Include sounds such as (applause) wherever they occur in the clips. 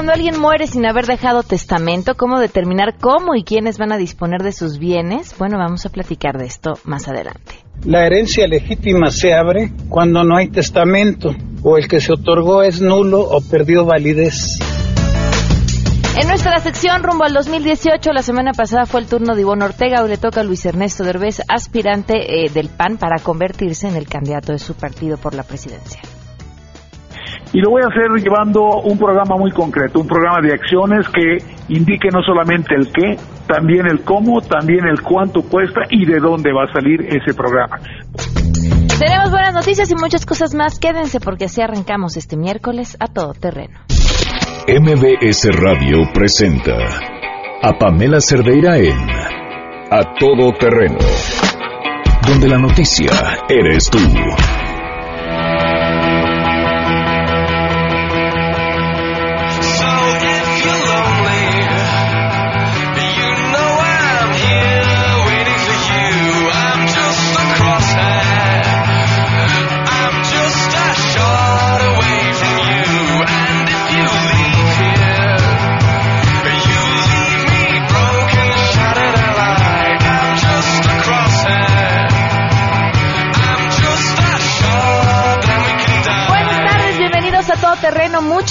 cuando alguien muere sin haber dejado testamento? ¿Cómo determinar cómo y quiénes van a disponer de sus bienes? Bueno, vamos a platicar de esto más adelante. La herencia legítima se abre cuando no hay testamento o el que se otorgó es nulo o perdió validez. En nuestra sección rumbo al 2018, la semana pasada fue el turno de Ivonne Ortega, hoy le toca a Luis Ernesto Derbez, aspirante eh, del PAN para convertirse en el candidato de su partido por la presidencia. Y lo voy a hacer llevando un programa muy concreto, un programa de acciones que indique no solamente el qué, también el cómo, también el cuánto cuesta y de dónde va a salir ese programa. Tenemos buenas noticias y muchas cosas más. Quédense porque así arrancamos este miércoles a todo terreno. MBS Radio presenta a Pamela Cerdeira en A Todo Terreno, donde la noticia eres tú.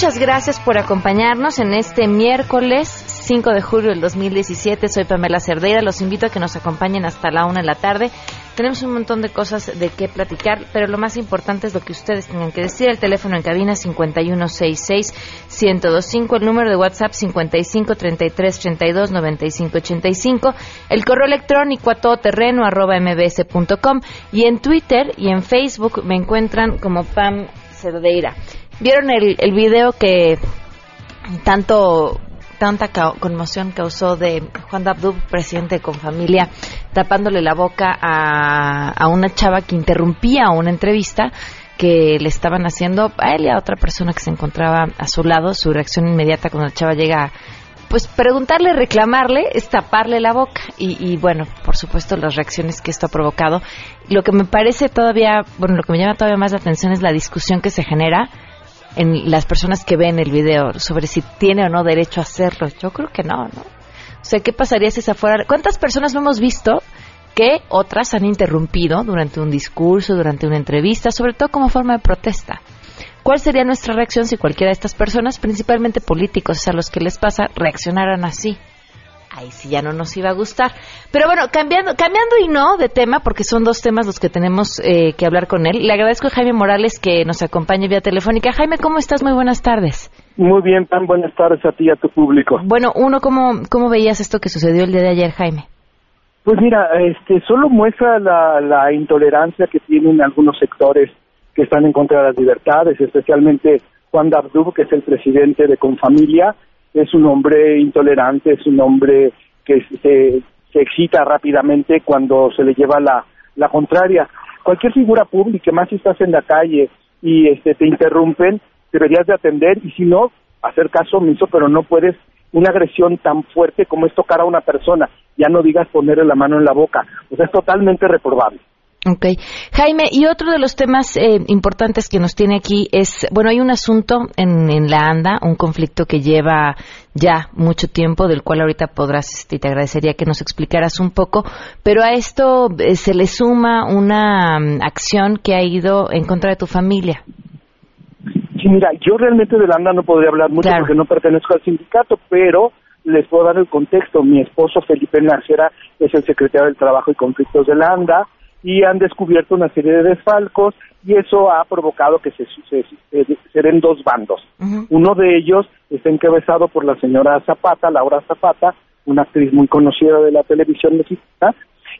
Muchas gracias por acompañarnos en este miércoles 5 de julio del 2017. Soy Pamela Cerdeira. Los invito a que nos acompañen hasta la una de la tarde. Tenemos un montón de cosas de qué platicar, pero lo más importante es lo que ustedes tengan que decir. El teléfono en cabina 5166-1025, el número de WhatsApp 5533329585, el correo electrónico a todoterreno arroba mbs.com y en Twitter y en Facebook me encuentran como Pam Cerdeira. ¿Vieron el, el video que tanto tanta conmoción causó de Juan Dabdub, presidente con familia, tapándole la boca a, a una chava que interrumpía una entrevista que le estaban haciendo a él y a otra persona que se encontraba a su lado. Su reacción inmediata cuando la chava llega pues preguntarle, reclamarle, es taparle la boca. Y, y, bueno, por supuesto, las reacciones que esto ha provocado. Lo que me parece todavía, bueno, lo que me llama todavía más la atención es la discusión que se genera en las personas que ven el video sobre si tiene o no derecho a hacerlo. Yo creo que no, ¿no? O sea, ¿qué pasaría si esa fuera... ¿Cuántas personas no hemos visto que otras han interrumpido durante un discurso, durante una entrevista, sobre todo como forma de protesta? ¿Cuál sería nuestra reacción si cualquiera de estas personas, principalmente políticos, a los que les pasa, reaccionaran así? Ahí sí ya no nos iba a gustar. Pero bueno, cambiando, cambiando y no de tema, porque son dos temas los que tenemos eh, que hablar con él. Le agradezco a Jaime Morales que nos acompañe vía telefónica. Jaime, ¿cómo estás? Muy buenas tardes. Muy bien, tan buenas tardes a ti y a tu público. Bueno, uno, ¿cómo, cómo veías esto que sucedió el día de ayer, Jaime? Pues mira, este, solo muestra la, la intolerancia que tienen algunos sectores que están en contra de las libertades, especialmente Juan Dabdub, que es el presidente de Confamilia, es un hombre intolerante, es un hombre que se, excita rápidamente cuando se le lleva la, la contraria. Cualquier figura pública, más si estás en la calle y este, te interrumpen, deberías de atender y si no, hacer caso omiso, pero no puedes una agresión tan fuerte como es tocar a una persona, ya no digas ponerle la mano en la boca, o sea, es totalmente reprobable. Ok. Jaime, y otro de los temas eh, importantes que nos tiene aquí es, bueno, hay un asunto en, en, la ANDA, un conflicto que lleva ya mucho tiempo, del cual ahorita podrás, este, y te agradecería que nos explicaras un poco, pero a esto eh, se le suma una um, acción que ha ido en contra de tu familia. Sí, mira, yo realmente de la ANDA no podría hablar mucho claro. porque no pertenezco al sindicato, pero les puedo dar el contexto. Mi esposo Felipe Nacera es el secretario del Trabajo y Conflictos de la ANDA y han descubierto una serie de desfalcos y eso ha provocado que se, se, se, se den dos bandos. Uh -huh. Uno de ellos está encabezado por la señora Zapata, Laura Zapata, una actriz muy conocida de la televisión mexicana,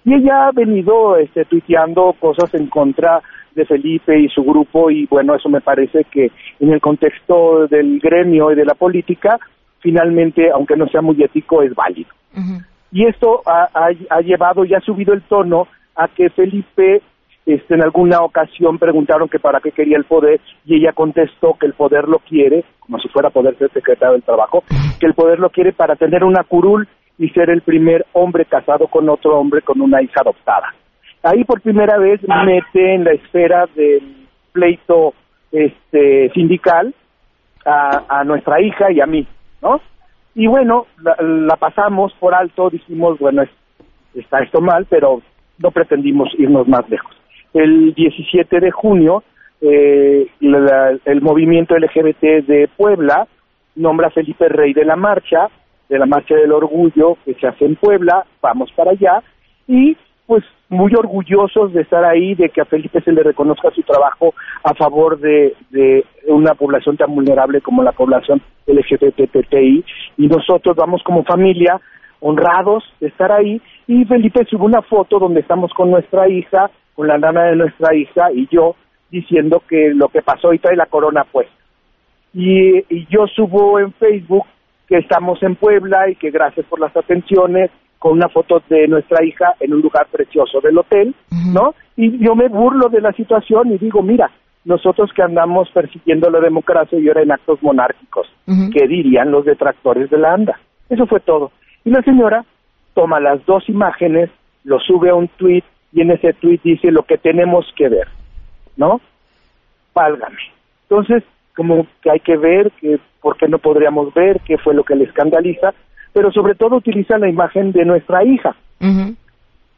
y ella ha venido este, tuiteando cosas en contra de Felipe y su grupo y bueno, eso me parece que en el contexto del gremio y de la política, finalmente, aunque no sea muy ético, es válido. Uh -huh. Y esto ha, ha, ha llevado y ha subido el tono a que Felipe este, en alguna ocasión preguntaron que para qué quería el poder y ella contestó que el poder lo quiere, como si fuera poder ser secretario del trabajo, que el poder lo quiere para tener una curul y ser el primer hombre casado con otro hombre con una hija adoptada. Ahí por primera vez mete en la esfera del pleito este, sindical a, a nuestra hija y a mí. ¿no? Y bueno, la, pasamos por alto, dijimos, bueno, está esto mal, pero no pretendimos irnos más lejos. El 17 de junio, eh, el movimiento LGBT de Puebla nombra a Felipe Rey de la marcha, de la marcha del orgullo que se hace en Puebla, vamos para allá, y pues muy orgullosos de estar ahí, de que a Felipe se le reconozca su trabajo a favor de, de una población tan vulnerable como la población LGBTI, y nosotros vamos como familia honrados de estar ahí, y Felipe sube una foto donde estamos con nuestra hija, con la nana de nuestra hija y yo, diciendo que lo que pasó y trae la corona pues. Y, y yo subo en Facebook que estamos en Puebla y que gracias por las atenciones con una foto de nuestra hija en un lugar precioso del hotel, ¿no? Y yo me burlo de la situación y digo, mira, nosotros que andamos persiguiendo la democracia y ahora en actos monárquicos, ¿qué dirían los detractores de la ANDA? Eso fue todo. Y la señora toma las dos imágenes, lo sube a un tweet y en ese tweet dice lo que tenemos que ver, ¿no? Válgame. Entonces, como que hay que ver, que por qué no podríamos ver, qué fue lo que le escandaliza, pero sobre todo utiliza la imagen de nuestra hija,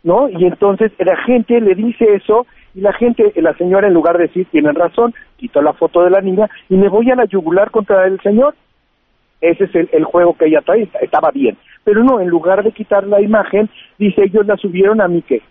¿no? Y entonces la gente le dice eso y la gente, la señora en lugar de decir tienen razón, quitó la foto de la niña y me voy a la yugular contra el señor. Ese es el, juego que ella trae, estaba bien. Pero no, en lugar de quitar la imagen, dice ellos la subieron a mi que.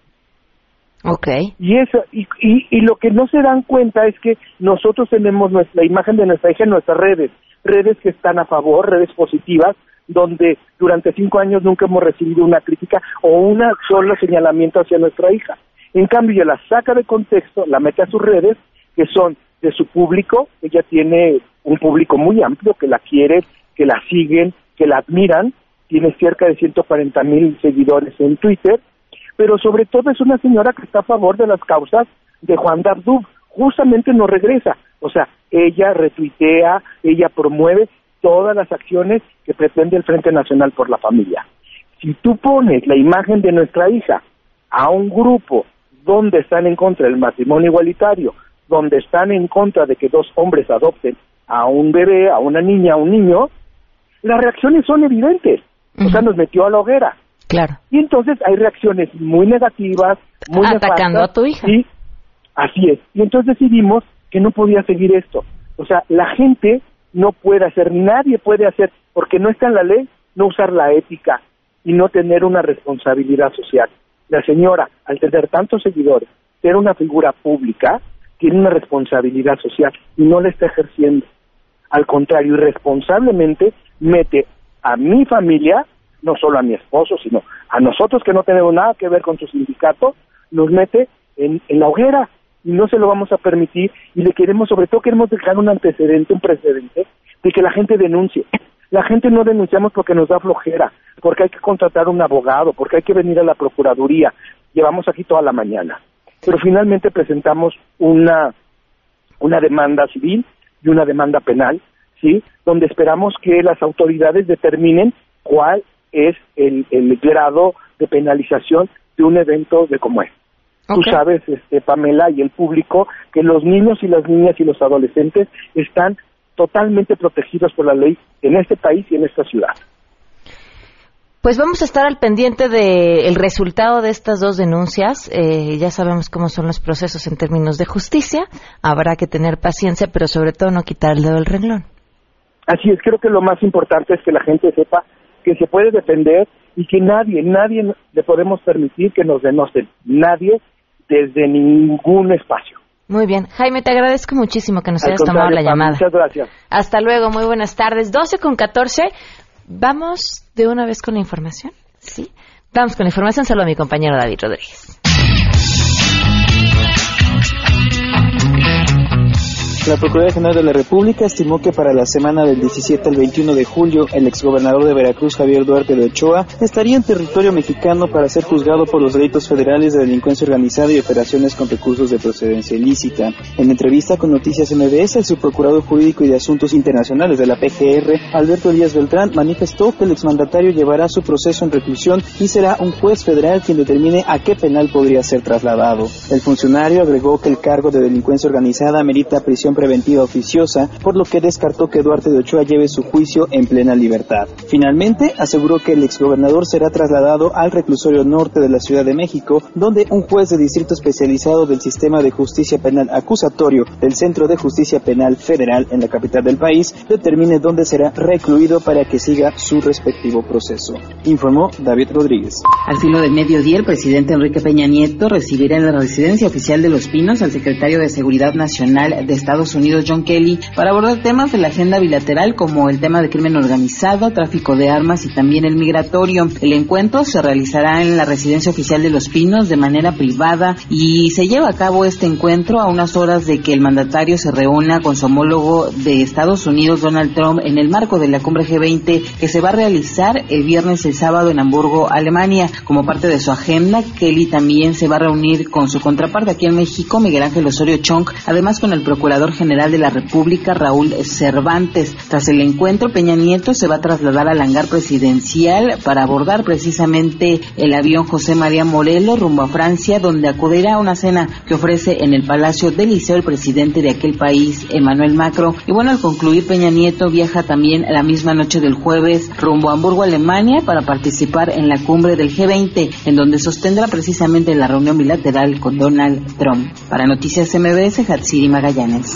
Okay. Y eso y, y, y, lo que no se dan cuenta es que nosotros tenemos nuestra imagen de nuestra hija en nuestras redes, redes que están a favor, redes positivas, donde durante cinco años nunca hemos recibido una crítica o una solo señalamiento hacia nuestra hija. En cambio, ella la saca de contexto, la mete a sus redes, que son de su público, ella tiene un público muy amplio que la quiere, que la siguen, que la admiran, tiene cerca de 140 mil seguidores en Twitter, pero sobre todo es una señora que está a favor de las causas de Juan Dardub, justamente no regresa, o sea, ella retuitea, ella promueve todas las acciones que pretende el Frente Nacional por la Familia. Si tú pones la imagen de nuestra hija a un grupo donde están en contra del matrimonio igualitario, donde están en contra de que dos hombres adopten a un bebé, a una niña, a un niño, las reacciones son evidentes. O sea, nos metió a la hoguera. Claro. Y entonces hay reacciones muy negativas, muy atacando a tu hija. Sí, así es. Y entonces decidimos que no podía seguir esto. O sea, la gente no puede hacer, nadie puede hacer, porque no está en la ley, no usar la ética y no tener una responsabilidad social. La señora, al tener tantos seguidores, ser una figura pública, tiene una responsabilidad social y no la está ejerciendo. Al contrario, irresponsablemente mete a mi familia, no solo a mi esposo, sino a nosotros que no tenemos nada que ver con su sindicato, nos mete en, en la hoguera y no se lo vamos a permitir y le queremos, sobre todo queremos dejar un antecedente, un precedente de que la gente denuncie. La gente no denunciamos porque nos da flojera, porque hay que contratar un abogado, porque hay que venir a la Procuraduría. Llevamos aquí toda la mañana. Pero finalmente presentamos una, una demanda civil y una demanda penal, ¿sí? Donde esperamos que las autoridades determinen cuál es el, el grado de penalización de un evento de como este. Tú sabes, este, Pamela, y el público, que los niños y las niñas y los adolescentes están totalmente protegidos por la ley en este país y en esta ciudad. Pues vamos a estar al pendiente del resultado de estas dos denuncias. Eh, ya sabemos cómo son los procesos en términos de justicia. Habrá que tener paciencia, pero sobre todo no quitar el dedo del renglón. Así es, creo que lo más importante es que la gente sepa que se puede defender y que nadie, nadie le podemos permitir que nos denocen. Nadie desde ningún espacio. Muy bien. Jaime, te agradezco muchísimo que nos hayas tomado la llamada. Muchas gracias. Hasta luego, muy buenas tardes. 12 con 14. Vamos de una vez con la información. Sí. Vamos con la información. Saludo a mi compañero David Rodríguez. La Procuraduría General de la República estimó que para la semana del 17 al 21 de julio, el exgobernador de Veracruz, Javier Duarte de Ochoa, estaría en territorio mexicano para ser juzgado por los delitos federales de delincuencia organizada y operaciones con recursos de procedencia ilícita. En entrevista con Noticias MBS, el subprocurador jurídico y de asuntos internacionales de la PGR, Alberto Díaz Beltrán, manifestó que el exmandatario llevará su proceso en reclusión y será un juez federal quien determine a qué penal podría ser trasladado. El funcionario agregó que el cargo de delincuencia organizada merita prisión prisión preventiva oficiosa, por lo que descartó que Duarte de Ochoa lleve su juicio en plena libertad. Finalmente, aseguró que el exgobernador será trasladado al reclusorio norte de la Ciudad de México, donde un juez de distrito especializado del sistema de justicia penal acusatorio del Centro de Justicia Penal Federal en la capital del país determine dónde será recluido para que siga su respectivo proceso. Informó David Rodríguez. Al filo del mediodía, el presidente Enrique Peña Nieto recibirá en la residencia oficial de Los Pinos al secretario de Seguridad Nacional de Estados Unidos, John Kelly, para abordar temas de la agenda bilateral como el tema de crimen organizado, tráfico de armas y también el migratorio. El encuentro se realizará en la residencia oficial de Los Pinos de manera privada y se lleva a cabo este encuentro a unas horas de que el mandatario se reúna con su homólogo de Estados Unidos, Donald Trump, en el marco de la cumbre G20 que se va a realizar el viernes y el sábado en Hamburgo, Alemania. Como parte de su agenda, Kelly también se va a reunir con su contraparte aquí en México, Miguel Ángel Osorio Chong, además con el Procurador General de la República, Raúl Cervantes. Tras el encuentro, Peña Nieto se va a trasladar al hangar presidencial para abordar precisamente el avión José María Morelos rumbo a Francia, donde acudirá a una cena que ofrece en el Palacio del Liceo el presidente de aquel país, Emmanuel Macron. Y bueno, al concluir, Peña Nieto viaja también la misma noche del jueves rumbo a Hamburgo, Alemania, para participar en la cumbre del G20, en donde sostendrá precisamente la reunión bilateral con Donald Trump. Para Noticias MBS, Hatsiri Magallanes.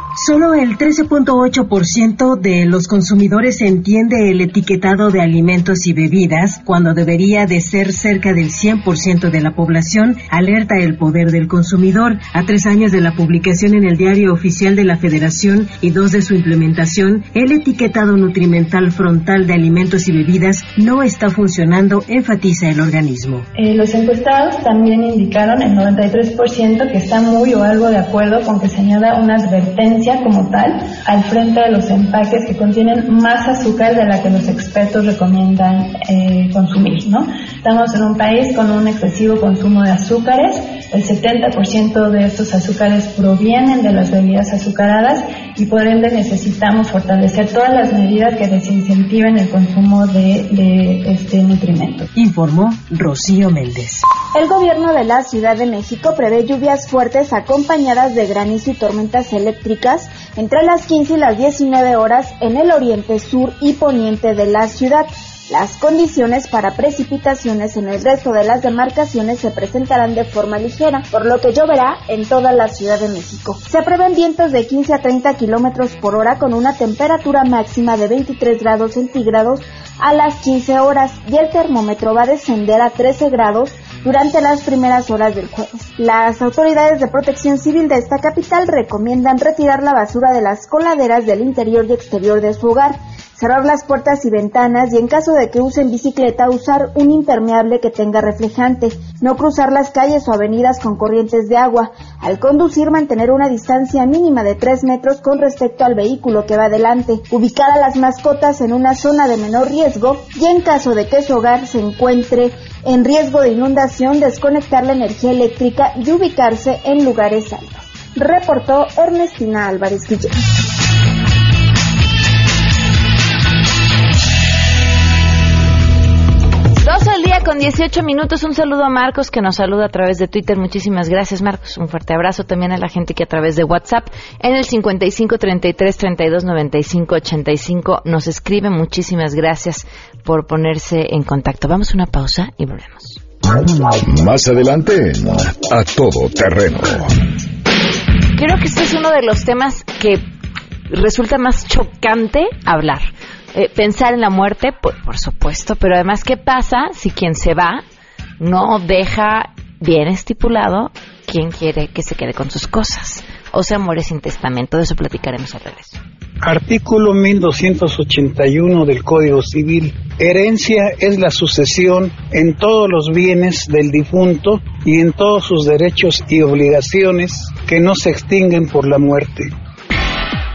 Solo el 13.8% de los consumidores entiende el etiquetado de alimentos y bebidas cuando debería de ser cerca del 100% de la población, alerta el poder del consumidor. A tres años de la publicación en el diario oficial de la Federación y dos de su implementación, el etiquetado nutrimental frontal de alimentos y bebidas no está funcionando, enfatiza el organismo. Eh, los encuestados también indicaron el 93% que está muy o algo de acuerdo con que se añada una como tal al frente de los empaques que contienen más azúcar de la que los expertos recomiendan eh, consumir. ¿no? Estamos en un país con un excesivo consumo de azúcares, el 70% de estos azúcares provienen de las bebidas azucaradas y por ende necesitamos fortalecer todas las medidas que desincentiven el consumo de, de este nutrimento. Informó Rocío Méndez. El gobierno de la Ciudad de México prevé lluvias fuertes acompañadas de granizo y tormentas eléctricas entre las 15 y las 19 horas en el oriente, sur y poniente de la ciudad. Las condiciones para precipitaciones en el resto de las demarcaciones se presentarán de forma ligera, por lo que lloverá en toda la Ciudad de México. Se prevén vientos de 15 a 30 kilómetros por hora con una temperatura máxima de 23 grados centígrados a las 15 horas y el termómetro va a descender a 13 grados durante las primeras horas del jueves. Las autoridades de protección civil de esta capital recomiendan retirar la basura de las coladeras del interior y exterior de su hogar, cerrar las puertas y ventanas y en caso de que usen bicicleta usar un impermeable que tenga reflejante, no cruzar las calles o avenidas con corrientes de agua, al conducir mantener una distancia mínima de 3 metros con respecto al vehículo que va adelante, ubicar a las mascotas en una zona de menor riesgo y en caso de que su hogar se encuentre en riesgo de inundación, desconectar la energía eléctrica y ubicarse en lugares altos. Reportó Ernestina Álvarez Guillén. Con 18 minutos. Un saludo a Marcos que nos saluda a través de Twitter. Muchísimas gracias, Marcos. Un fuerte abrazo también a la gente que a través de WhatsApp en el 55 33 32 95 85 nos escribe. Muchísimas gracias por ponerse en contacto. Vamos a una pausa y volvemos. Más adelante, a todo terreno. Creo que este es uno de los temas que resulta más chocante hablar. Eh, pensar en la muerte, por, por supuesto, pero además, ¿qué pasa si quien se va no deja bien estipulado quién quiere que se quede con sus cosas? O sea, muere sin testamento. De eso platicaremos al regreso. Artículo 1281 del Código Civil. Herencia es la sucesión en todos los bienes del difunto y en todos sus derechos y obligaciones que no se extinguen por la muerte.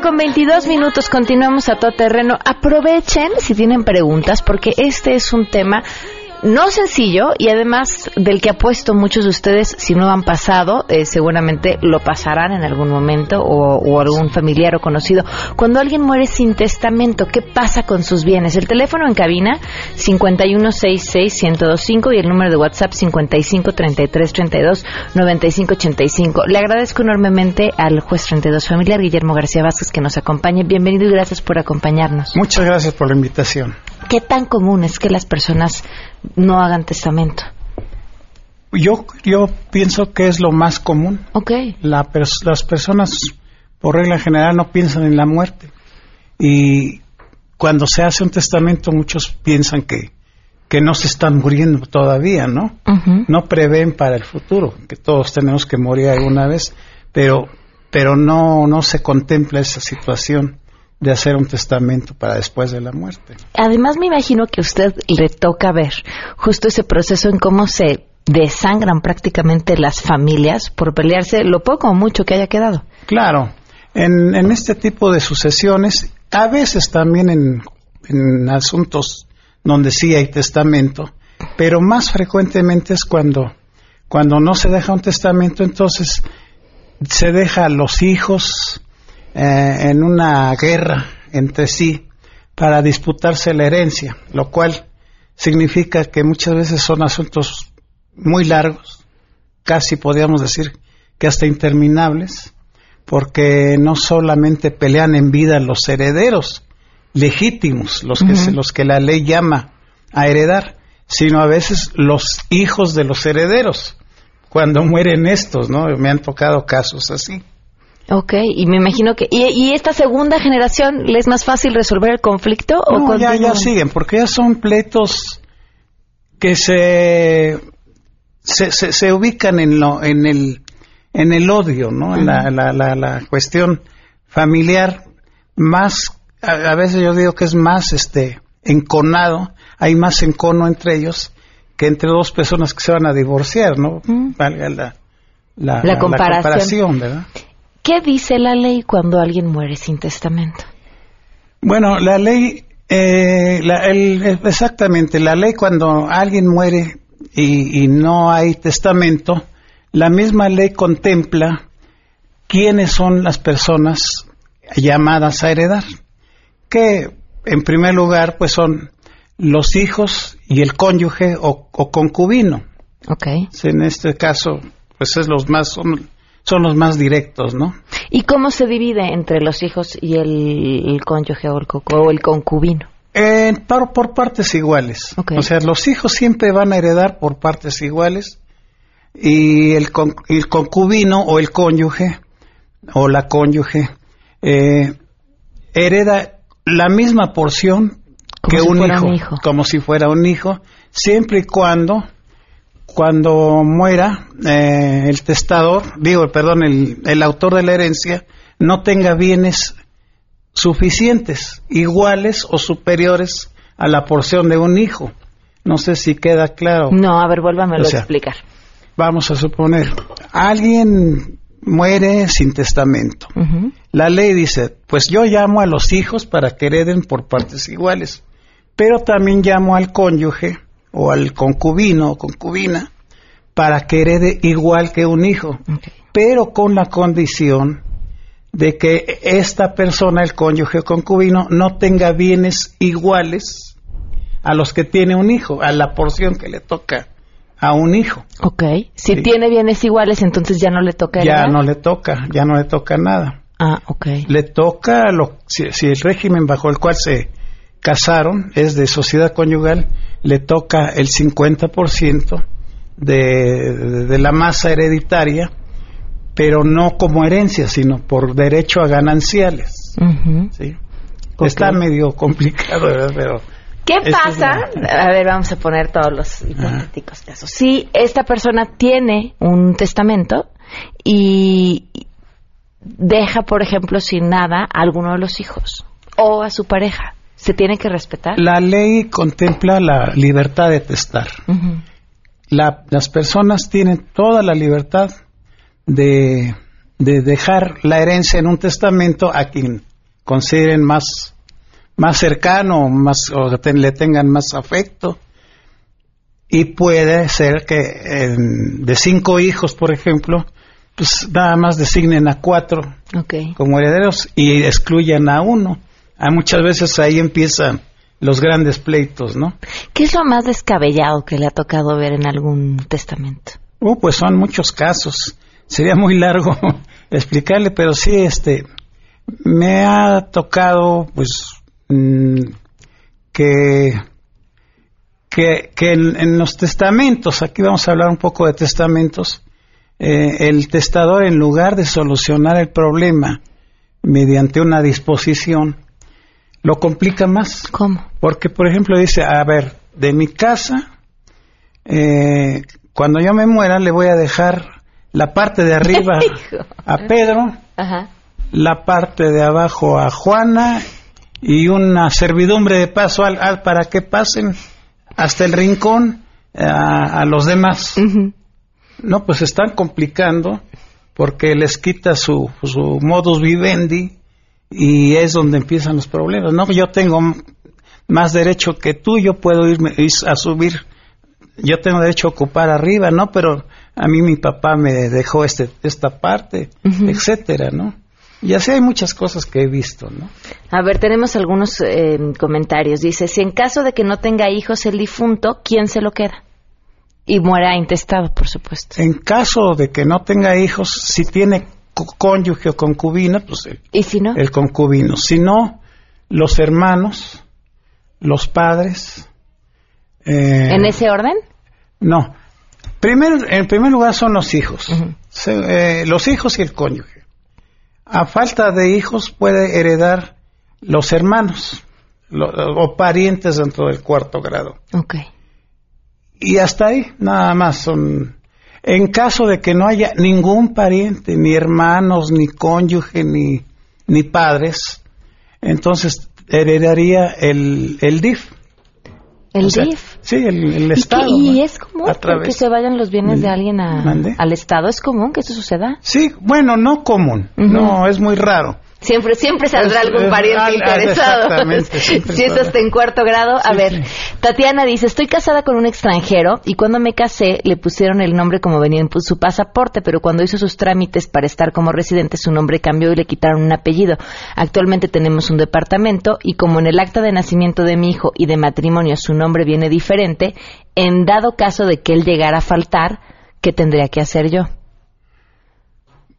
Con 22 minutos, continuamos a todo terreno. Aprovechen si tienen preguntas, porque este es un tema no sencillo y además del que apuesto muchos de ustedes, si no han pasado, eh, seguramente lo pasarán en algún momento o, algún familiar o conocido. Cuando alguien muere sin testamento, ¿qué pasa con sus bienes? El teléfono en cabina 5166125 y el número de WhatsApp 5533329585. Le agradezco enormemente al juez 32 familiar Guillermo García Vázquez que nos acompañe. Bienvenido y gracias por acompañarnos. Muchas gracias por la invitación. ¿Qué tan común es que las personas no hagan testamento? Yo, yo pienso que es lo más común. Ok. las personas, por regla general, no piensan en la muerte. Y cuando se hace un testamento, muchos piensan que, que no se están muriendo todavía, ¿no? No prevén para el futuro, que todos tenemos que morir alguna vez, pero, pero no, no se contempla esa situación de hacer un testamento para después de la muerte. Además, me imagino que a usted le toca ver justo ese proceso en cómo se desangran prácticamente las familias por pelearse lo poco o mucho que haya quedado. Claro, en, en este tipo de sucesiones, a veces también en, en asuntos donde sí hay testamento, pero más frecuentemente es cuando, cuando no se deja un testamento, entonces se deja a los hijos, eh, en una guerra entre sí para disputarse la herencia, lo cual significa que muchas veces son asuntos muy largos, casi podríamos decir que hasta interminables, porque no solamente pelean en vida los herederos legítimos, los que, los que la ley llama a heredar, sino a veces los hijos de los herederos, cuando mueren estos, ¿no? Me han tocado casos así. Ok, y me imagino que... ¿Y, esta segunda generación le es más fácil resolver el conflicto? No, ya, ya siguen, porque ya son pleitos que se, se, se, ubican en, lo, en, el, en el odio, ¿no? En la, la, la, cuestión familiar más, a, veces yo digo que es más este enconado, hay más encono entre ellos que entre dos personas que se van a divorciar, ¿no? Valga la, la, comparación, ¿verdad? ¿Qué dice la ley cuando alguien muere sin testamento? Bueno, la ley, eh, exactamente, la ley cuando alguien muere y, no hay testamento, la misma ley contempla quiénes son las personas llamadas a heredar, que en primer lugar pues son los hijos y el cónyuge o, concubino. Okay. En este caso, pues es los más, son los más directos, ¿no? ¿Y cómo se divide entre los hijos y el, cónyuge o el, concubino? Eh, por, partes iguales. O sea, los hijos siempre van a heredar por partes iguales y el, concubino o el cónyuge o la cónyuge eh, hereda la misma porción que un hijo, como si fuera un hijo, siempre y cuando cuando muera eh, el testador, digo, perdón, el, el autor de la herencia, no tenga bienes suficientes, iguales o superiores a la porción de un hijo. No sé si queda claro. No, a ver, vuélvamelo a explicar. Vamos a suponer, alguien muere sin testamento. La ley dice, pues yo llamo a los hijos para que hereden por partes iguales, pero también llamo al cónyuge o al concubino o concubina para que herede igual que un hijo, pero con la condición de que esta persona, el cónyuge o concubino, no tenga bienes iguales a los que tiene un hijo, a la porción que le toca a un hijo. Ok. Si tiene bienes iguales, entonces ya no le toca Ya no le toca, ya no le toca nada. Ah, ok. Le toca, lo, si, si el régimen bajo el cual se casaron es de sociedad conyugal, le toca el 50% de, de, la masa hereditaria, pero no como herencia, sino por derecho a gananciales. ¿sí? Está medio complicado, ¿verdad? Pero ¿Qué pasa? A ver, vamos a poner todos los hipotéticos casos. Si esta persona tiene un testamento y deja, por ejemplo, sin nada a alguno de los hijos o a su pareja, ¿se tiene que respetar? La ley contempla la libertad de testar las personas tienen toda la libertad de, dejar la herencia en un testamento a quien consideren más, más cercano, más, o le tengan más afecto. Y puede ser que de cinco hijos, por ejemplo, pues nada más designen a cuatro como herederos y excluyan a uno. Hay muchas veces ahí empiezan los grandes pleitos, ¿no? ¿Qué es lo más descabellado que le ha tocado ver en algún testamento? Uh, pues son muchos casos. Sería muy largo (laughs) explicarle, pero sí, este, me ha tocado, pues, mm, que, que, que en, los testamentos, aquí vamos a hablar un poco de testamentos, eh, el testador en lugar de solucionar el problema mediante una disposición, lo complica más. ¿Cómo? Porque, por ejemplo, dice, a ver, de mi casa, eh, cuando yo me muera, le voy a dejar la parte de arriba (laughs) a Pedro, la parte de abajo a Juana y una servidumbre de paso al, para que pasen hasta el rincón a, los demás. No, pues están complicando porque les quita su, su modus vivendi y es donde empiezan los problemas. No, yo tengo más derecho que tú, yo puedo irme a subir, yo tengo derecho a ocupar arriba, ¿no? Pero a mí mi papá me dejó este, esta parte, etcétera, ¿no? Y así hay muchas cosas que he visto, ¿no? A ver, tenemos algunos eh, comentarios. Dice, si en caso de que no tenga hijos el difunto, ¿quién se lo queda? Y muera intestado, por supuesto. En caso de que no tenga hijos, si tiene cónyuge o concubina, pues el, ¿Y si no? el concubino. Si no, los hermanos, los padres. Eh, ¿En ese orden? No. Primero, en primer lugar son los hijos. Eh, los hijos y el cónyuge. A falta de hijos puede heredar los hermanos o parientes dentro del cuarto grado. Ok. Y hasta ahí, nada más son en caso de que no haya ningún pariente, ni hermanos, ni cónyuge, ni, ni padres, entonces heredaría el, el DIF. ¿El DIF? Sí, el, Estado. ¿Y, es común que se vayan los bienes de alguien al Estado? ¿Es común que eso suceda? Sí, bueno, no común, no, es muy raro. Siempre, siempre saldrá algún pariente interesado. (laughs) si eso está en cuarto grado. A ver, Tatiana dice, estoy casada con un extranjero y cuando me casé le pusieron el nombre como venía en su pasaporte, pero cuando hizo sus trámites para estar como residente su nombre cambió y le quitaron un apellido. Actualmente tenemos un departamento y como en el acta de nacimiento de mi hijo y de matrimonio su nombre viene diferente, en dado caso de que él llegara a faltar, ¿qué tendría que hacer yo?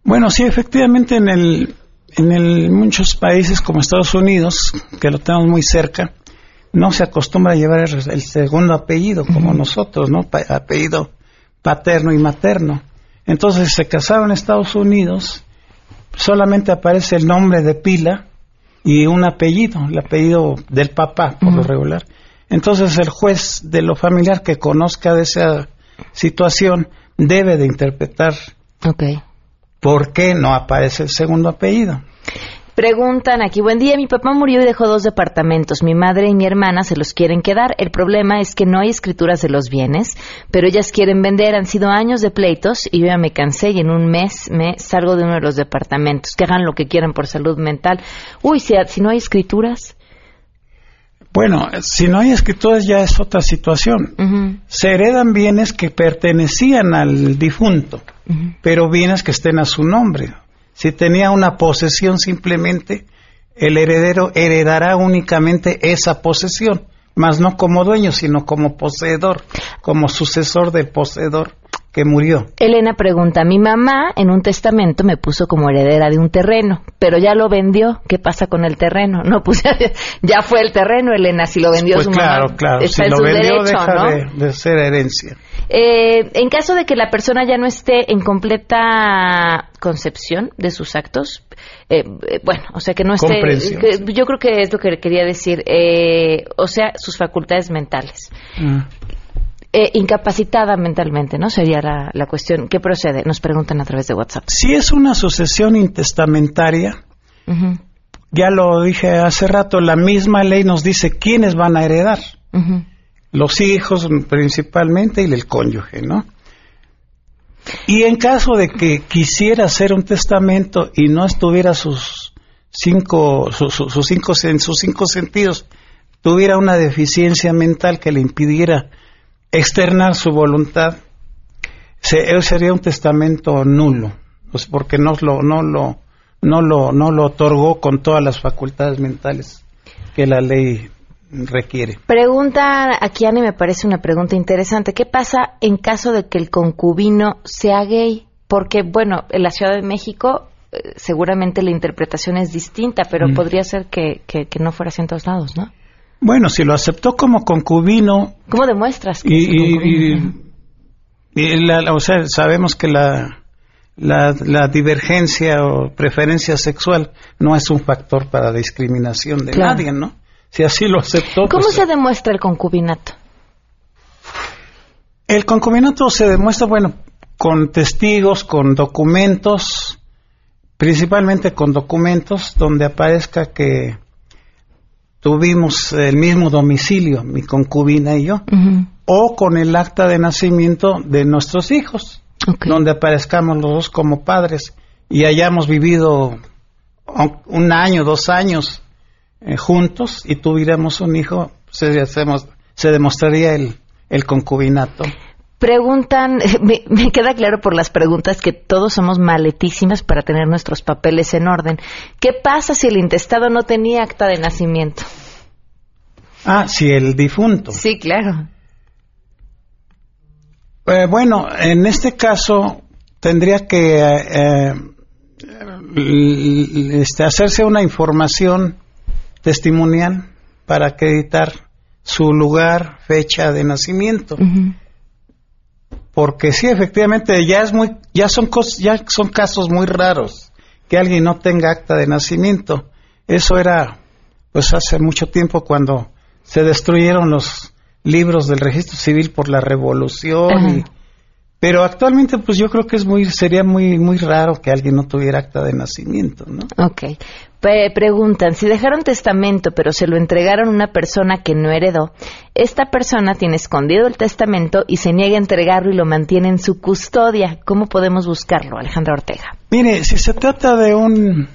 Bueno, sí, efectivamente en el en muchos países como Estados Unidos, que lo tenemos muy cerca, no se acostumbra a llevar el, segundo apellido como nosotros, ¿no? apellido paterno y materno. Entonces se casaron en Estados Unidos, solamente aparece el nombre de pila y un apellido, el apellido del papá, por lo regular. Entonces el juez de lo familiar que conozca de esa situación debe de interpretar okay. ¿Por qué no aparece el segundo apellido? Preguntan aquí, buen día, mi papá murió y dejó dos departamentos. Mi madre y mi hermana se los quieren quedar. El problema es que no hay escrituras de los bienes, pero ellas quieren vender. Han sido años de pleitos y yo ya me cansé y en un mes me salgo de uno de los departamentos. Que hagan lo que quieran por salud mental. Uy, si, si no hay escrituras. Bueno, si no hay escrituras ya es otra situación. Se heredan bienes que pertenecían al difunto pero bienes que estén a su nombre. Si tenía una posesión simplemente, el heredero heredará únicamente esa posesión, mas no como dueño, sino como poseedor, como sucesor del poseedor que murió. Elena pregunta, mi mamá en un testamento me puso como heredera de un terreno, pero ya lo vendió, ¿qué pasa con el terreno? No, (laughs) pues ya, fue el terreno, Elena, si lo vendió pues su claro, Claro, si lo vendió, deja de, ser herencia. Eh, en caso de que la persona ya no esté en completa concepción de sus actos, eh, eh, bueno, o sea que no esté, yo creo que es lo que quería decir, o sea, sus facultades mentales. Mm. Incapacitada mentalmente, ¿no? Sería la, cuestión. ¿Qué procede? Nos preguntan a través de WhatsApp. Si es una sucesión intestamentaria, ya lo dije hace rato, la misma ley nos dice quiénes van a heredar los hijos principalmente y el cónyuge, ¿no? Y en caso de que quisiera hacer un testamento y no estuviera sus, cinco, sus cinco, en sus cinco sentidos tuviera una deficiencia mental que le impidiera externar su voluntad, se, sería un testamento nulo, pues porque no lo, no lo, no lo, no lo otorgó con todas las facultades mentales que la ley requiere. Pregunta aquí, Ani, me parece una pregunta interesante. ¿Qué pasa en caso de que el concubino sea gay? Porque, bueno, en la Ciudad de México eh, seguramente la interpretación es distinta, pero mm. podría ser que, que, no fuera así en todos lados, ¿no? Bueno, si lo aceptó como concubino. ¿Cómo demuestras que y, y, o sea, sabemos que la, la, divergencia o preferencia sexual no es un factor para discriminación de nadie, ¿no? Si así lo aceptó. ¿Cómo pues, se demuestra el concubinato? El concubinato se demuestra, bueno, con testigos, con documentos, principalmente con documentos donde aparezca que tuvimos el mismo domicilio, mi concubina y yo, o con el acta de nacimiento de nuestros hijos, donde aparezcamos los dos como padres y hayamos vivido un año, dos años eh, juntos y tuviéramos un hijo, se, se demostraría el, el concubinato. Preguntan, (laughs) me, me, queda claro por las preguntas que todos somos maletísimas para tener nuestros papeles en orden. ¿Qué pasa si el intestado no tenía acta de nacimiento? Ah, si el difunto. Sí, claro. Eh, bueno, en este caso tendría que eh, este, hacerse una información testimonial para acreditar su lugar, fecha de nacimiento porque sí, efectivamente, ya es muy, ya son ya son casos muy raros que alguien no tenga acta de nacimiento. Eso era, pues hace mucho tiempo cuando se destruyeron los libros del registro civil por la revolución pero actualmente pues yo creo que es muy sería muy muy raro que alguien no tuviera acta de nacimiento no Ok preguntan, si dejaron testamento pero se lo entregaron a una persona que no heredó, esta persona tiene escondido el testamento y se niega a entregarlo y lo mantiene en su custodia. ¿Cómo podemos buscarlo, Alejandra Ortega? Mire, si se trata de un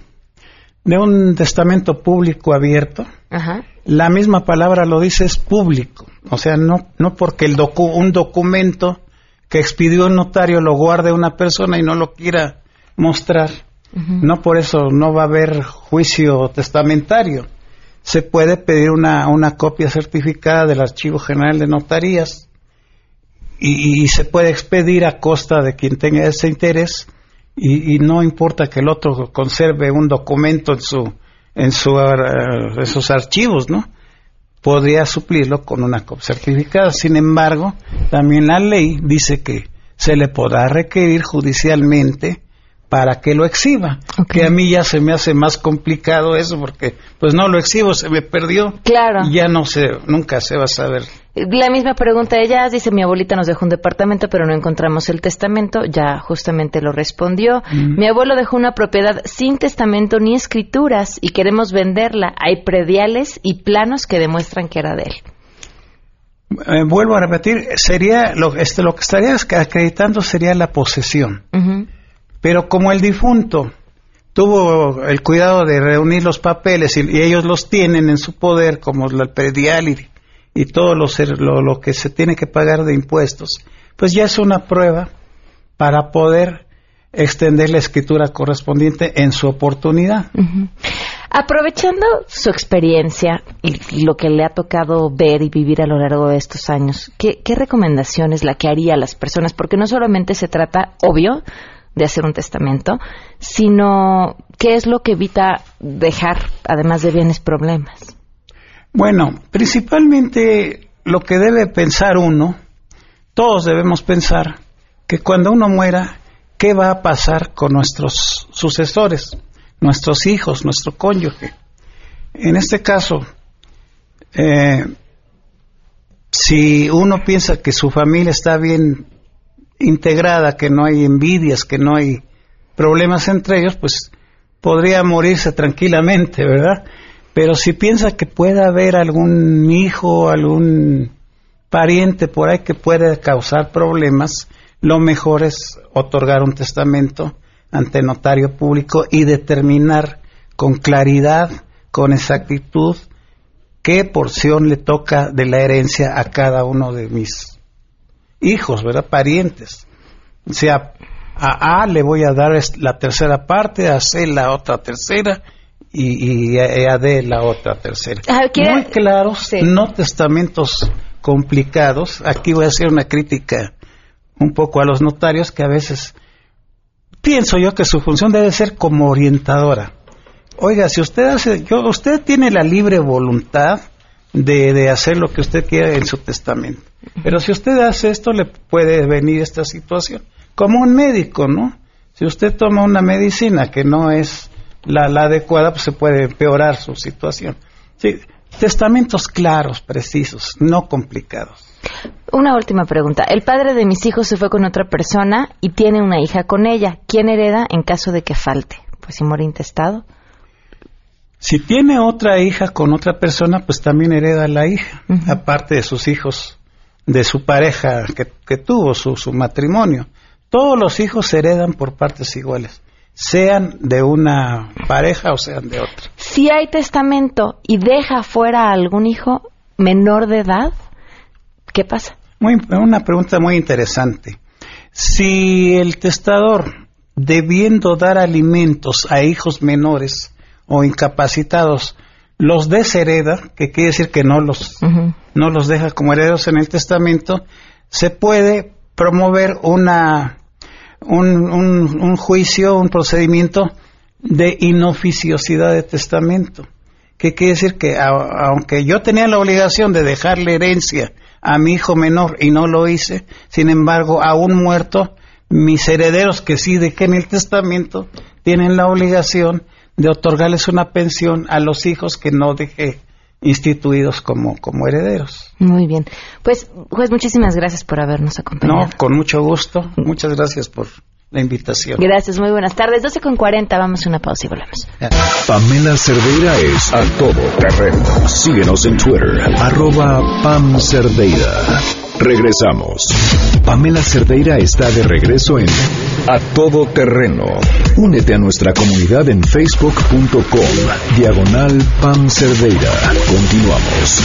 de un testamento público abierto, la misma palabra lo dice es público, o sea, no no porque el un documento que expidió un notario lo guarde una persona y no lo quiera mostrar no por eso no va a haber juicio testamentario. Se puede pedir una, una copia certificada del Archivo General de Notarías y, se puede expedir a costa de quien tenga ese interés y, no importa que el otro conserve un documento en su en, su, uh, en sus archivos, ¿no? Podría suplirlo con una copia certificada. Sin embargo, también la ley dice que se le podrá requerir judicialmente para que lo exhiba. Que a mí ya se me hace más complicado eso porque pues no lo exhibo, se me perdió. Claro. Y ya no sé, nunca se va a saber. La misma pregunta ella dice, mi abuelita nos dejó un departamento pero no encontramos el testamento, ya justamente lo respondió. Mi abuelo dejó una propiedad sin testamento ni escrituras y queremos venderla. Hay prediales y planos que demuestran que era de él. Eh, vuelvo a repetir, sería lo, este, lo que estarías acreditando sería la posesión. Pero como el difunto tuvo el cuidado de reunir los papeles y, ellos los tienen en su poder, como el predial y, todo lo, lo, que se tiene que pagar de impuestos, pues ya es una prueba para poder extender la escritura correspondiente en su oportunidad. Aprovechando su experiencia y, lo que le ha tocado ver y vivir a lo largo de estos años, ¿qué, ¿qué recomendación es la que haría a las personas? Porque no solamente se trata, obvio, de hacer un testamento, sino qué es lo que evita dejar, además de bienes, problemas. Bueno, principalmente lo que debe pensar uno, todos debemos pensar que cuando uno muera, ¿qué va a pasar con nuestros sucesores, nuestros hijos, nuestro cónyuge? En este caso, eh, si uno piensa que su familia está bien integrada, que no hay envidias, que no hay problemas entre ellos, pues podría morirse tranquilamente, ¿verdad? Pero si piensa que puede haber algún hijo, algún pariente por ahí que puede causar problemas, lo mejor es otorgar un testamento ante notario público y determinar con claridad, con exactitud, qué porción le toca de la herencia a cada uno de mis hijos, ¿verdad? Parientes. O sea, a A le voy a dar la tercera parte, a C la otra tercera y, a, D la otra tercera. Ah, Muy claros, no testamentos complicados. Aquí voy a hacer una crítica un poco a los notarios que a veces pienso yo que su función debe ser como orientadora. Oiga, si usted hace, yo, usted tiene la libre voluntad de, de hacer lo que usted quiera en su testamento. Pero si usted hace esto, le puede venir esta situación. Como un médico, ¿no? Si usted toma una medicina que no es la, adecuada, pues se puede empeorar su situación. Testamentos claros, precisos, no complicados. Una última pregunta. El padre de mis hijos se fue con otra persona y tiene una hija con ella. ¿Quién hereda en caso de que falte? Pues si muere intestado. Si tiene otra hija con otra persona, pues también hereda la hija, aparte de sus hijos, de su pareja que, tuvo, su, su matrimonio. Todos los hijos heredan por partes iguales, sean de una pareja o sean de otra. Si hay testamento y deja fuera a algún hijo menor de edad, ¿qué pasa? Muy, una pregunta muy interesante. Si el testador, debiendo dar alimentos a hijos menores, o incapacitados los deshereda, que quiere decir que no los, no los deja como herederos en el testamento, se puede promover una, un, un, juicio, un procedimiento de inoficiosidad de testamento. Que quiere decir que aunque yo tenía la obligación de dejarle herencia a mi hijo menor y no lo hice, sin embargo, aún muerto, mis herederos que sí dejé en el testamento tienen la obligación de otorgarles una pensión a los hijos que no dejé instituidos como, como herederos. Muy bien. Pues, juez, muchísimas gracias por habernos acompañado. No, con mucho gusto. Muchas gracias por la invitación. Gracias, muy buenas tardes. 12 con 40, vamos a una pausa y volvemos. Pamela Cerdeira es a todo terreno. Síguenos en Twitter, arroba Pam Cerdeira. Regresamos. Pamela Cerdeira está de regreso en A Todo Terreno. Únete a nuestra comunidad en facebook.com. Diagonal Pam Cerdeira. Continuamos.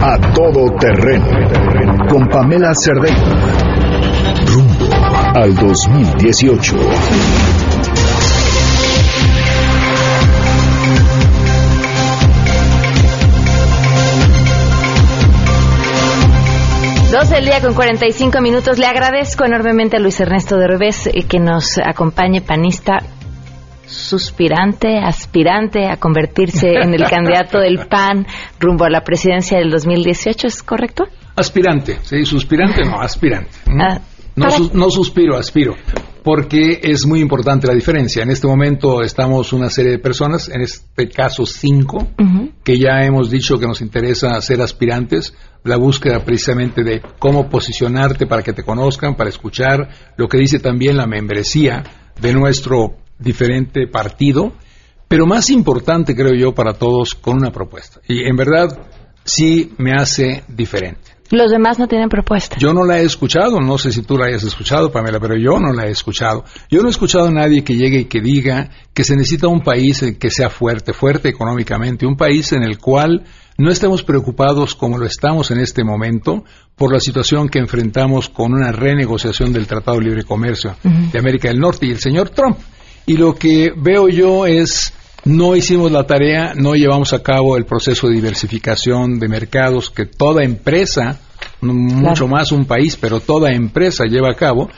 A Todo Terreno. Con Pamela Cerdeira. Rumbo al 2018. Dos del día con 45 minutos. Le agradezco enormemente a Luis Ernesto de Revés eh, que nos acompañe, panista, suspirante, aspirante a convertirse en el (laughs) candidato del PAN rumbo a la presidencia del 2018, ¿es correcto? Aspirante, sí, suspirante no, aspirante. Ah, no, no suspiro, aspiro porque es muy importante la diferencia. En este momento estamos una serie de personas, en este caso cinco, que ya hemos dicho que nos interesa ser aspirantes, la búsqueda precisamente de cómo posicionarte para que te conozcan, para escuchar lo que dice también la membresía de nuestro diferente partido, pero más importante creo yo para todos con una propuesta. Y en verdad sí me hace diferente. Los demás no tienen propuesta. Yo no la he escuchado, no sé si tú la hayas escuchado, Pamela, pero yo no la he escuchado. Yo no he escuchado a nadie que llegue y que diga que se necesita un país que sea fuerte, fuerte económicamente, un país en el cual no estemos preocupados como lo estamos en este momento por la situación que enfrentamos con una renegociación del Tratado de Libre Comercio de América del Norte y el señor Trump. Y lo que veo yo es no hicimos la tarea, no llevamos a cabo el proceso de diversificación de mercados que toda empresa, mucho más un país, pero toda empresa lleva a cabo.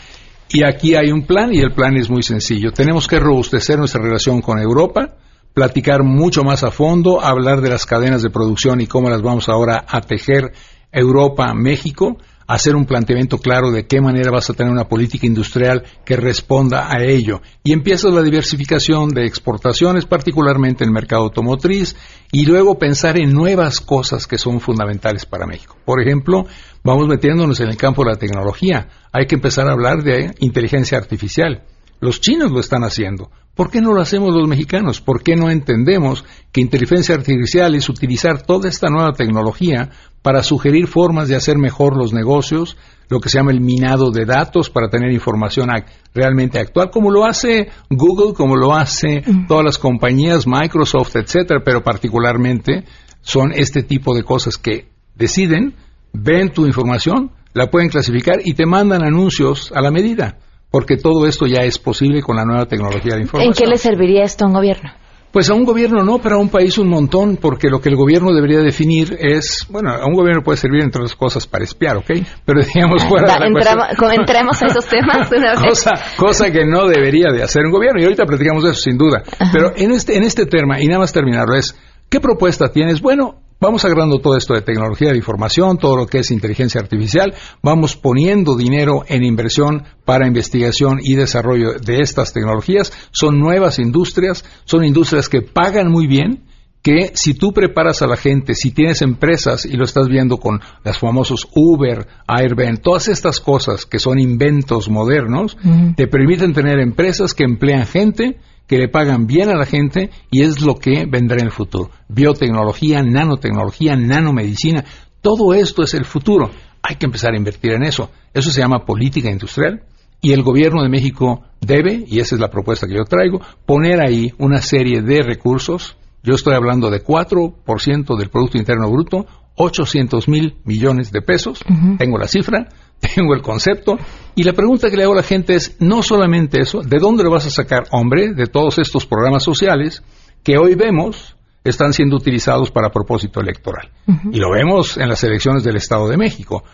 Y aquí hay un plan y el plan es muy sencillo. Tenemos que robustecer nuestra relación con Europa, platicar mucho más a fondo, hablar de las cadenas de producción y cómo las vamos ahora a tejer Europa, México, hacer un planteamiento claro de qué manera vas a tener una política industrial que responda a ello. Y empieza la diversificación de exportaciones, particularmente en el mercado automotriz, y luego pensar en nuevas cosas que son fundamentales para México. Por ejemplo, vamos metiéndonos en el campo de la tecnología. Hay que empezar a hablar de inteligencia artificial. Los chinos lo están haciendo. ¿Por qué no lo hacemos los mexicanos? ¿Por qué no entendemos que inteligencia artificial es utilizar toda esta nueva tecnología para sugerir formas de hacer mejor los negocios, lo que se llama el minado de datos para tener información realmente actual, como lo hace Google, como lo hace todas las compañías, Microsoft, etcétera, pero particularmente son este tipo de cosas que deciden, ven tu información, la pueden clasificar y te mandan anuncios a la medida, porque todo esto ya es posible con la nueva tecnología de información. ¿En qué le serviría esto a un gobierno? Pues a un gobierno no, pero a un país un montón, porque lo que el gobierno debería definir es, bueno, a un gobierno puede servir entre otras cosas para espiar, ¿ok? Pero digamos (laughs) fuera de la entremos a esos temas (laughs) Cosa, cosa que no debería de hacer un gobierno, y ahorita platicamos de eso sin duda. Pero en este, en este tema, y nada más terminarlo, es, ¿qué propuesta tienes? Bueno, Vamos agarrando todo esto de tecnología de información, todo lo que es inteligencia artificial, vamos poniendo dinero en inversión para investigación y desarrollo de estas tecnologías. Son nuevas industrias, son industrias que pagan muy bien, que si tú preparas a la gente, si tienes empresas y lo estás viendo con las famosos Uber, Airbnb, todas estas cosas que son inventos modernos, te permiten tener empresas que emplean gente que le pagan bien a la gente y es lo que vendrá en el futuro. Biotecnología, nanotecnología, nanomedicina, todo esto es el futuro. Hay que empezar a invertir en eso. Eso se llama política industrial y el gobierno de México debe, y esa es la propuesta que yo traigo, poner ahí una serie de recursos. Yo estoy hablando de 4% del Producto Interno Bruto, 800 mil millones de pesos, tengo la cifra, tengo el concepto, y la pregunta que le hago a la gente es, no solamente eso, ¿de dónde lo vas a sacar, hombre, de todos estos programas sociales que hoy vemos están siendo utilizados para propósito electoral? Y lo vemos en las elecciones del Estado de México.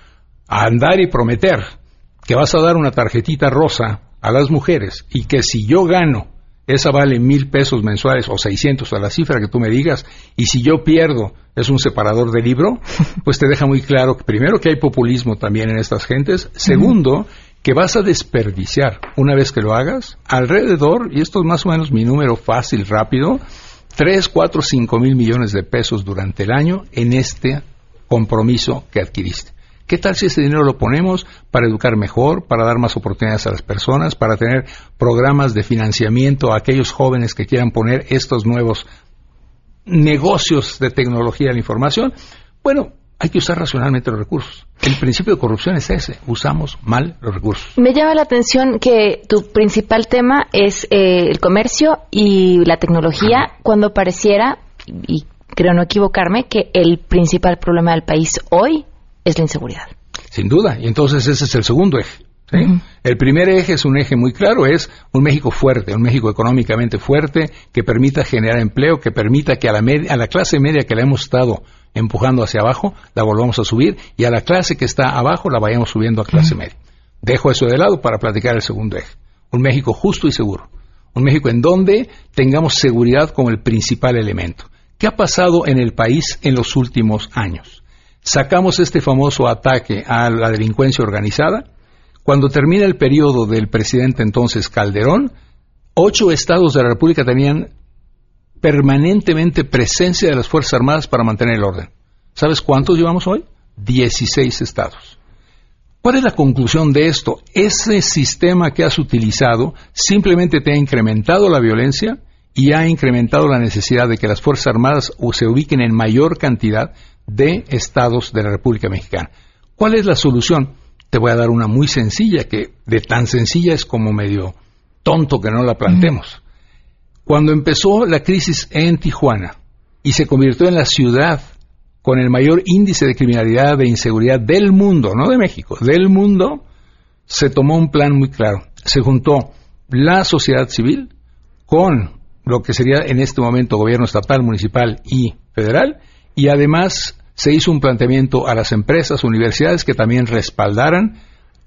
A andar y prometer que vas a dar una tarjetita rosa a las mujeres y que si yo gano esa vale mil pesos mensuales o seiscientos a la cifra que tú me digas, y si yo pierdo es un separador de libro, (laughs) pues te deja muy claro, que primero, que hay populismo también en estas gentes, segundo, que vas a desperdiciar, una vez que lo hagas, alrededor, y esto es más o menos mi número fácil, rápido, tres, cuatro, cinco mil millones de pesos durante el año en este compromiso que adquiriste. ¿Qué tal si ese dinero lo ponemos para educar mejor, para dar más oportunidades a las personas, para tener programas de financiamiento a aquellos jóvenes que quieran poner estos nuevos negocios de tecnología de la información? Bueno, hay que usar racionalmente los recursos. El principio de corrupción es ese, usamos mal los recursos. Me llama la atención que tu principal tema es eh, el comercio y la tecnología, cuando pareciera, y creo no equivocarme, que el principal problema del país hoy es la inseguridad. Sin duda, y entonces ese es el segundo eje. El primer eje es un eje muy claro, es un México fuerte, un México económicamente fuerte, que permita generar empleo, que permita que a la, a la clase media que la hemos estado empujando hacia abajo, la volvamos a subir, y a la clase que está abajo la vayamos subiendo a clase media. Dejo eso de lado para platicar el segundo eje. Un México justo y seguro. Un México en donde tengamos seguridad como el principal elemento. ¿Qué ha pasado en el país en los últimos años? Sacamos este famoso ataque a la delincuencia organizada. Cuando termina el periodo del presidente entonces Calderón, ocho estados de la República tenían permanentemente presencia de las Fuerzas Armadas para mantener el orden. ¿Sabes cuántos llevamos hoy? Dieciséis estados. ¿Cuál es la conclusión de esto? Ese sistema que has utilizado simplemente te ha incrementado la violencia y ha incrementado la necesidad de que las Fuerzas Armadas se ubiquen en mayor cantidad de estados de la República Mexicana. ¿Cuál es la solución? Te voy a dar una muy sencilla, que de tan sencilla es como medio tonto que no la plantemos. Cuando empezó la crisis en Tijuana y se convirtió en la ciudad con el mayor índice de criminalidad, de inseguridad del mundo, no de México, del mundo, se tomó un plan muy claro. Se juntó la sociedad civil con lo que sería en este momento gobierno estatal, municipal y federal, y además se hizo un planteamiento a las empresas, universidades que también respaldaran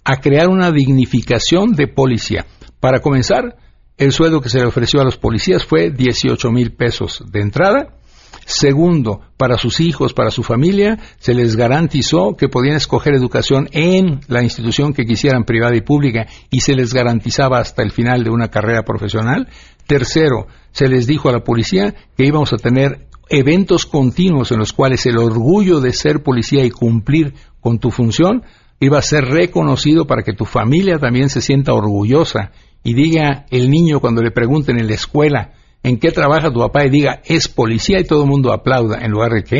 a crear una dignificación de policía. Para comenzar, el sueldo que se le ofreció a los policías fue 18 mil pesos de entrada. Segundo, para sus hijos, para su familia, se les garantizó que podían escoger educación en la institución que quisieran, privada y pública, y se les garantizaba hasta el final de una carrera profesional. Tercero, se les dijo a la policía que íbamos a tener eventos continuos en los cuales el orgullo de ser policía y cumplir con tu función iba a ser reconocido para que tu familia también se sienta orgullosa y diga el niño cuando le pregunten en la escuela en qué trabaja tu papá y diga es policía y todo el mundo aplauda en lugar de que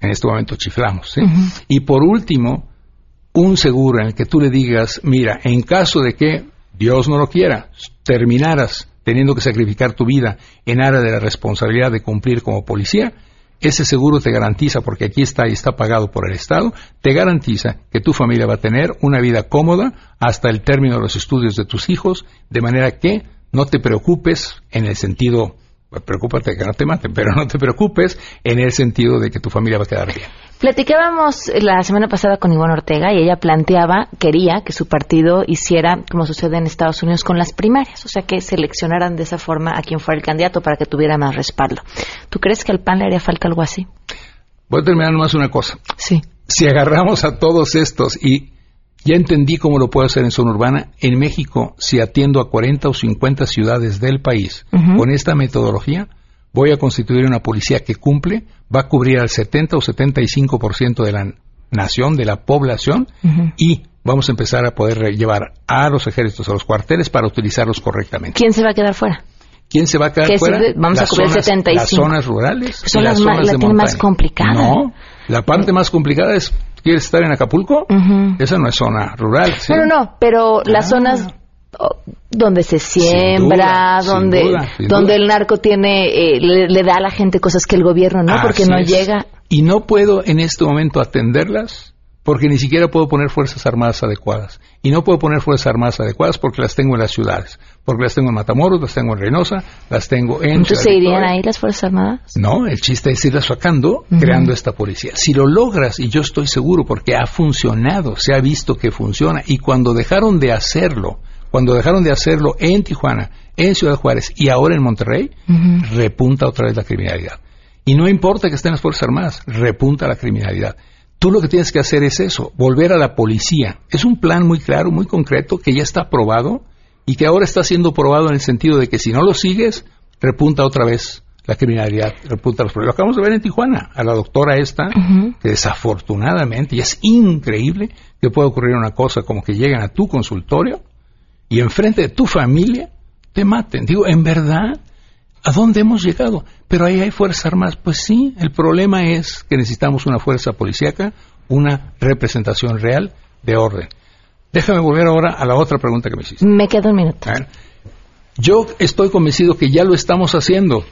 en este momento chiflamos. Y por último, un seguro en el que tú le digas, mira, en caso de que Dios no lo quiera, terminaras teniendo que sacrificar tu vida en área de la responsabilidad de cumplir como policía, ese seguro te garantiza, porque aquí está y está pagado por el Estado, te garantiza que tu familia va a tener una vida cómoda hasta el término de los estudios de tus hijos, de manera que no te preocupes en el sentido preocúpate que no te maten, pero no te preocupes en el sentido de que tu familia va a quedar bien. Platicábamos la semana pasada con Iván Ortega y ella planteaba, quería que su partido hiciera como sucede en Estados Unidos con las primarias, o sea, que seleccionaran de esa forma a quien fuera el candidato para que tuviera más respaldo. ¿Tú crees que al PAN le haría falta algo así? Voy a terminar nomás una cosa. Sí. Si agarramos a todos estos y ya entendí cómo lo puedo hacer en zona urbana. En México, si atiendo a 40 o 50 ciudades del país con esta metodología, voy a constituir una policía que cumple, va a cubrir al 70 o 75% de la nación, de la población, y vamos a empezar a poder llevar a los ejércitos a los cuarteles para utilizarlos correctamente. ¿Quién se va a quedar fuera? ¿Quién se va a quedar fuera? vamos a cubrir el 75. Las zonas rurales. Son las, zonas la más complicada. No, la parte más complicada es ¿Quieres estar en Acapulco? Esa no es zona rural. ¿sí? No, no, pero las ah. zonas oh, donde se siembra, donde donde el narco tiene eh, le, da a la gente cosas que el gobierno no, porque no llega. Y no puedo en este momento atenderlas porque ni siquiera puedo poner fuerzas armadas adecuadas. Y no puedo poner fuerzas armadas adecuadas porque las tengo en las ciudades. Porque las tengo en Matamoros, las tengo en Reynosa, las tengo en... ¿Entonces se irían ahí las fuerzas armadas? No, el chiste es irlas sacando, creando esta policía. Si lo logras, y yo estoy seguro porque ha funcionado, se ha visto que funciona, y cuando dejaron de hacerlo, cuando dejaron de hacerlo en Tijuana, en Ciudad Juárez y ahora en Monterrey, repunta otra vez la criminalidad. Y no importa que estén las Fuerzas Armadas, repunta la criminalidad. Tú lo que tienes que hacer es eso, volver a la policía. Es un plan muy claro, muy concreto, que ya está aprobado y que ahora está siendo probado en el sentido de que si no lo sigues, repunta otra vez la criminalidad, repunta los problemas. Lo acabamos de ver en Tijuana, a la doctora esta, que desafortunadamente, y es increíble que pueda ocurrir una cosa como que lleguen a tu consultorio y enfrente de tu familia te maten. Digo, en verdad, ¿A dónde hemos llegado? Pero ahí hay Fuerzas Armadas. Pues sí, el problema es que necesitamos una fuerza policíaca, una representación real de orden. Déjame volver ahora a la otra pregunta que me hiciste. Me queda un minuto. Yo estoy convencido que ya lo estamos haciendo.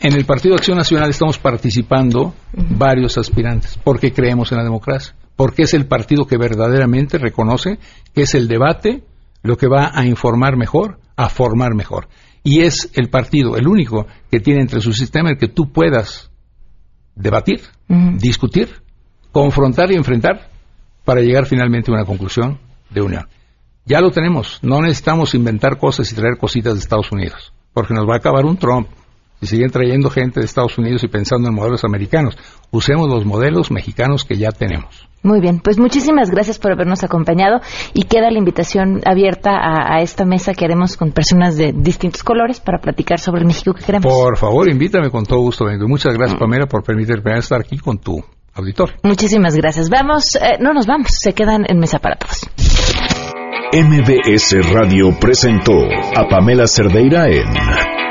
En el Partido Acción Nacional estamos participando varios aspirantes porque creemos en la democracia, porque es el partido que verdaderamente reconoce que es el debate lo que va a informar mejor, a formar mejor y es el partido el único que tiene entre su sistema el que tú puedas debatir, discutir, confrontar y enfrentar para llegar finalmente a una conclusión de unión. Ya lo tenemos, no necesitamos inventar cosas y traer cositas de Estados Unidos, porque nos va a acabar un Trump, y siguen trayendo gente de Estados Unidos y pensando en modelos americanos. Usemos los modelos mexicanos que ya tenemos. Muy bien, pues muchísimas gracias por habernos acompañado y queda la invitación abierta a, esta mesa que haremos con personas de distintos colores para platicar sobre el México que queremos. Por favor, invítame con todo gusto. Muchas gracias. Pamela, por permitirme estar aquí con tu auditor. Muchísimas gracias. Vamos, eh, no nos vamos, se quedan en mesa para todos. MBS Radio presentó a Pamela Cerdeira en